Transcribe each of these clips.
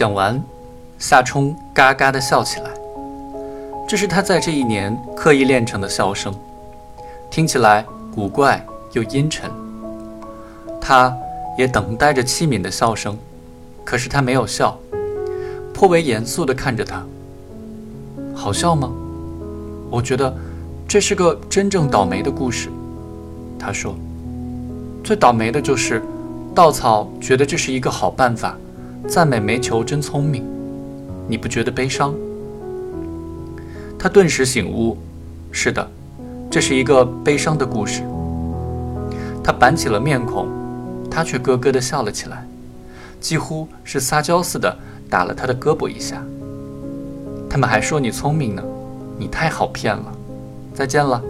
讲完，夏冲嘎嘎地笑起来。这是他在这一年刻意练成的笑声，听起来古怪又阴沉。他也等待着器皿的笑声，可是他没有笑，颇为严肃地看着他。好笑吗？我觉得这是个真正倒霉的故事。他说：“最倒霉的就是稻草觉得这是一个好办法，赞美煤球真聪明。你不觉得悲伤？”他顿时醒悟，是的，这是一个悲伤的故事。他板起了面孔，他却咯咯地笑了起来，几乎是撒娇似的打了他的胳膊一下。他们还说你聪明呢，你太好骗了。再见了。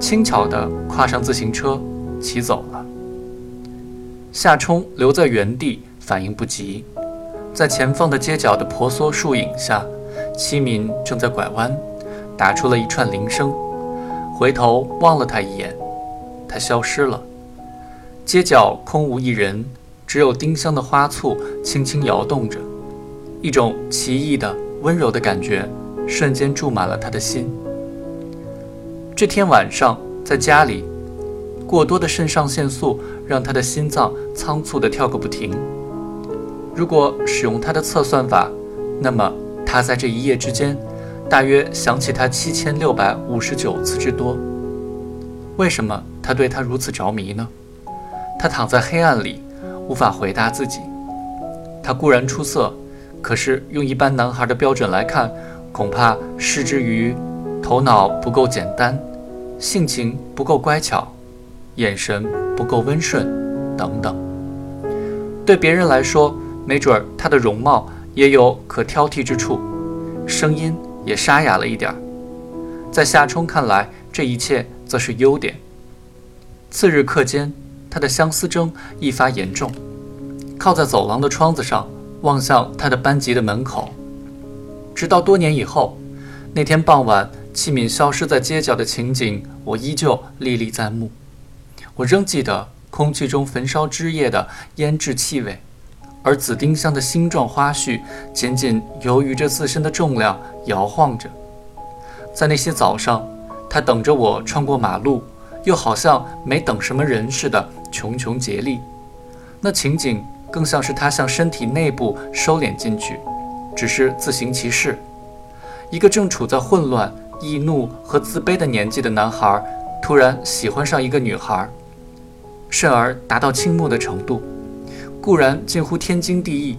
轻巧地跨上自行车，骑走了。夏冲留在原地，反应不及，在前方的街角的婆娑树影下。七敏正在拐弯，打出了一串铃声，回头望了他一眼，他消失了。街角空无一人，只有丁香的花簇轻轻摇动着，一种奇异的温柔的感觉瞬间注满了他的心。这天晚上在家里，过多的肾上腺素让他的心脏仓促地跳个不停。如果使用他的测算法，那么。他在这一夜之间，大约想起他七千六百五十九次之多。为什么他对他如此着迷呢？他躺在黑暗里，无法回答自己。他固然出色，可是用一般男孩的标准来看，恐怕失之于头脑不够简单，性情不够乖巧，眼神不够温顺，等等。对别人来说，没准儿他的容貌。也有可挑剔之处，声音也沙哑了一点儿。在夏冲看来，这一切则是优点。次日课间，他的相思症愈发严重，靠在走廊的窗子上，望向他的班级的门口。直到多年以后，那天傍晚，器皿消失在街角的情景，我依旧历历在目。我仍记得空气中焚烧枝叶的腌制气味。而紫丁香的星状花絮仅仅由于着自身的重量摇晃着，在那些早上，他等着我穿过马路，又好像没等什么人似的穷穷竭力。那情景更像是他向身体内部收敛进去，只是自行其事。一个正处在混乱、易怒和自卑的年纪的男孩，突然喜欢上一个女孩，甚而达到倾慕的程度。固然近乎天经地义，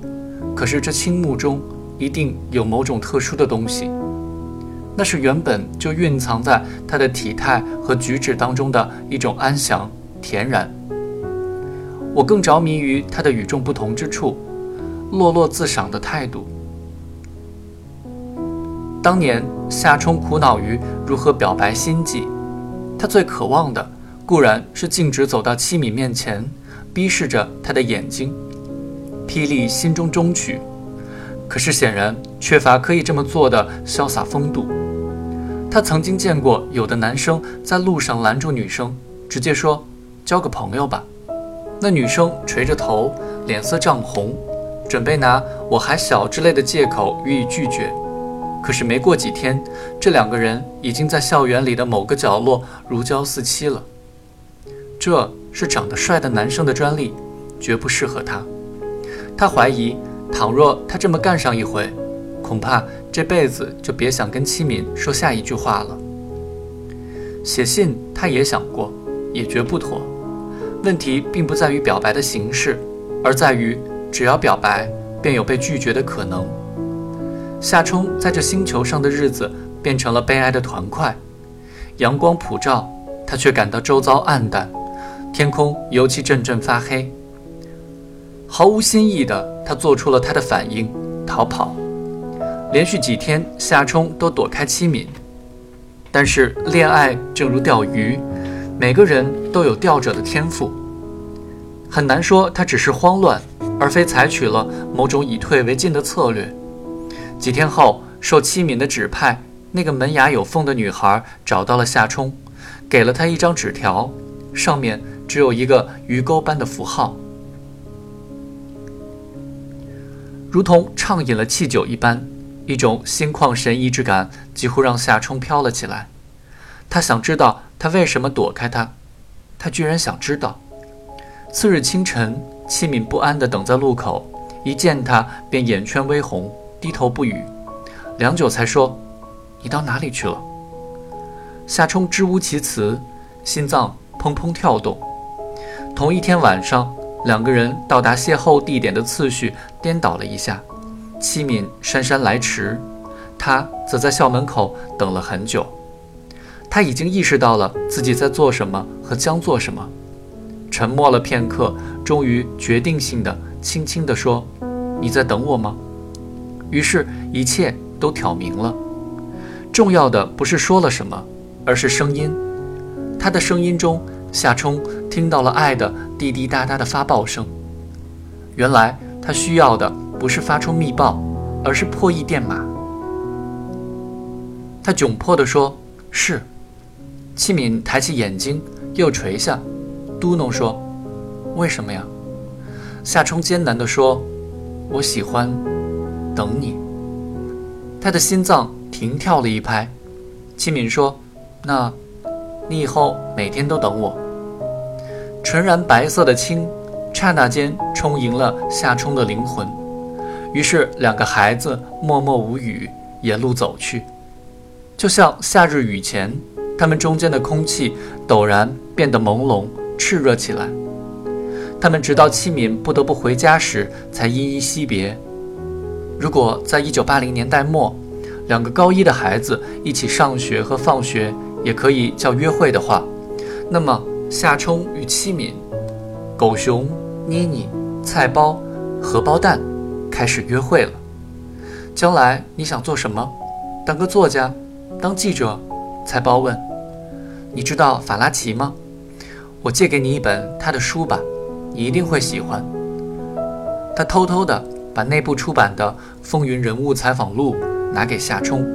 可是这倾慕中一定有某种特殊的东西，那是原本就蕴藏在他的体态和举止当中的一种安详恬然。我更着迷于他的与众不同之处，落落自赏的态度。当年夏冲苦恼于如何表白心迹，他最渴望的固然是径直走到七米面前。逼视着他的眼睛，霹雳心中中曲，可是显然缺乏可以这么做的潇洒风度。他曾经见过有的男生在路上拦住女生，直接说交个朋友吧。那女生垂着头，脸色涨红，准备拿我还小之类的借口予以拒绝。可是没过几天，这两个人已经在校园里的某个角落如胶似漆了。这。是长得帅的男生的专利，绝不适合他。他怀疑，倘若他这么干上一回，恐怕这辈子就别想跟七敏说下一句话了。写信他也想过，也绝不妥。问题并不在于表白的形式，而在于只要表白，便有被拒绝的可能。夏冲在这星球上的日子变成了悲哀的团块，阳光普照，他却感到周遭暗淡。天空尤其阵阵发黑，毫无新意的他做出了他的反应，逃跑。连续几天，夏冲都躲开七敏。但是恋爱正如钓鱼，每个人都有钓者的天赋，很难说他只是慌乱，而非采取了某种以退为进的策略。几天后，受七敏的指派，那个门牙有缝的女孩找到了夏冲，给了他一张纸条，上面。只有一个鱼钩般的符号。如同畅饮了汽酒一般，一种心旷神怡之感几乎让夏冲飘了起来。他想知道他为什么躲开他，他居然想知道。次日清晨，气敏不安地等在路口，一见他便眼圈微红，低头不语，良久才说：“你到哪里去了？”夏冲支吾其词，心脏砰砰跳动。同一天晚上。两个人到达邂逅地点的次序颠倒了一下，戚敏姗姗来迟，他则在校门口等了很久。他已经意识到了自己在做什么和将做什么，沉默了片刻，终于决定性的轻轻地说：“你在等我吗？”于是，一切都挑明了。重要的不是说了什么，而是声音。他的声音中。夏冲听到了爱的滴滴答答的发报声。原来他需要的不是发出密报，而是破译电码。他窘迫地说：“是。”戚敏抬起眼睛，又垂下，嘟哝说：“为什么呀？”夏冲艰难地说：“我喜欢等你。”他的心脏停跳了一拍。戚敏说：“那，你以后每天都等我。”纯然白色的青，刹那间充盈了夏冲的灵魂。于是，两个孩子默默无语，沿路走去，就像夏日雨前，他们中间的空气陡然变得朦胧炽热起来。他们直到戚敏不得不回家时，才依依惜别。如果在一九八零年代末，两个高一的孩子一起上学和放学也可以叫约会的话，那么。夏冲与戚敏、狗熊、妮妮、菜包、荷包蛋开始约会了。将来你想做什么？当个作家？当记者？菜包问。你知道法拉奇吗？我借给你一本他的书吧，你一定会喜欢。他偷偷的把内部出版的《风云人物采访录》拿给夏冲，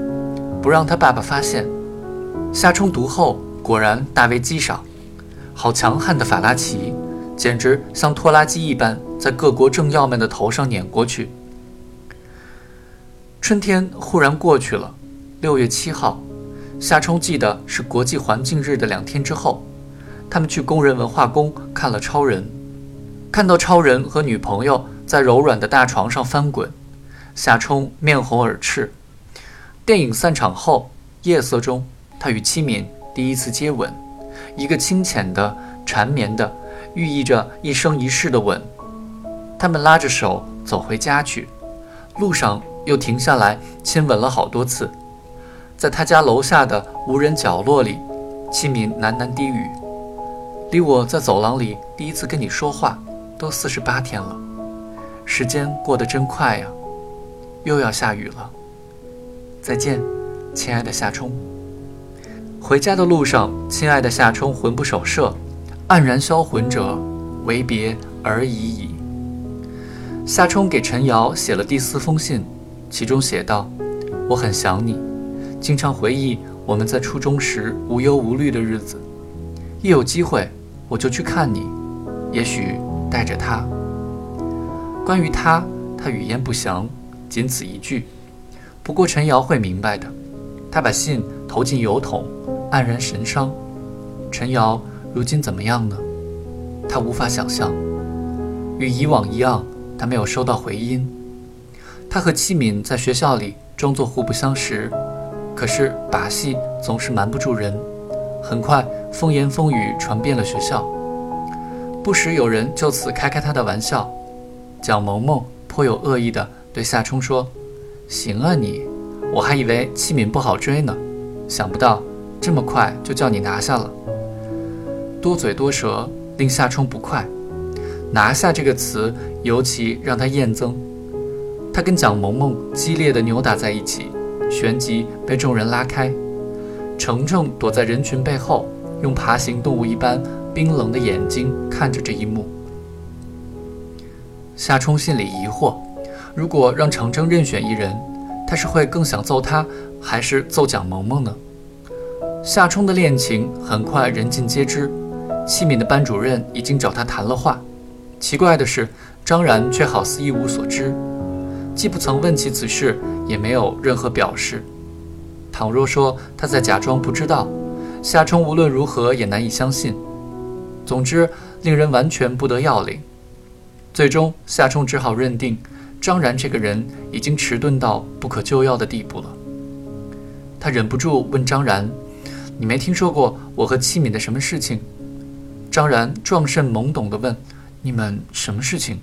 不让他爸爸发现。夏冲读后果然大为激赏。好强悍的法拉奇，简直像拖拉机一般在各国政要们的头上碾过去。春天忽然过去了，六月七号，夏冲记得是国际环境日的两天之后，他们去工人文化宫看了超人，看到超人和女朋友在柔软的大床上翻滚，夏冲面红耳赤。电影散场后，夜色中，他与七敏第一次接吻。一个清浅的、缠绵的，寓意着一生一世的吻。他们拉着手走回家去，路上又停下来亲吻了好多次。在他家楼下的无人角落里，戚敏喃喃低语：“离我在走廊里第一次跟你说话，都四十八天了，时间过得真快呀！又要下雨了，再见，亲爱的夏冲。”回家的路上，亲爱的夏冲魂不守舍，黯然销魂者，唯别而已矣。夏冲给陈瑶写了第四封信，其中写道：“我很想你，经常回忆我们在初中时无忧无虑的日子。一有机会，我就去看你，也许带着他。关于他，他语焉不详，仅此一句。不过陈瑶会明白的。他把信投进邮筒。”黯然神伤，陈瑶如今怎么样呢？他无法想象。与以往一样，他没有收到回音。他和戚敏在学校里装作互不相识，可是把戏总是瞒不住人。很快，风言风语传遍了学校，不时有人就此开开他的玩笑。蒋萌萌颇有恶意地对夏冲说：“行啊你，我还以为戚敏不好追呢，想不到。”这么快就叫你拿下了，多嘴多舌令夏冲不快。拿下这个词尤其让他厌憎。他跟蒋萌萌激烈的扭打在一起，旋即被众人拉开。程程躲在人群背后，用爬行动物一般冰冷的眼睛看着这一幕。夏冲心里疑惑：如果让程程任选一人，他是会更想揍他，还是揍蒋萌萌呢？夏冲的恋情很快人尽皆知，戚敏的班主任已经找他谈了话。奇怪的是，张然却好似一无所知。既不曾问起此事，也没有任何表示。倘若说他在假装不知道，夏冲无论如何也难以相信。总之，令人完全不得要领。最终，夏冲只好认定张然这个人已经迟钝到不可救药的地步了。他忍不住问张然：“你没听说过我和戚敏的什么事情？”张然壮甚懵懂地问：“你们什么事情？”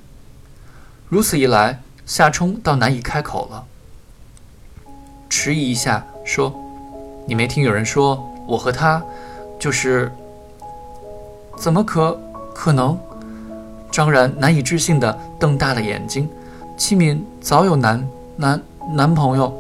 如此一来，夏冲倒难以开口了，迟疑一下说：“你没听有人说我和他，就是？怎么可可能？”张然难以置信地瞪大了眼睛：“戚敏早有男男男朋友。”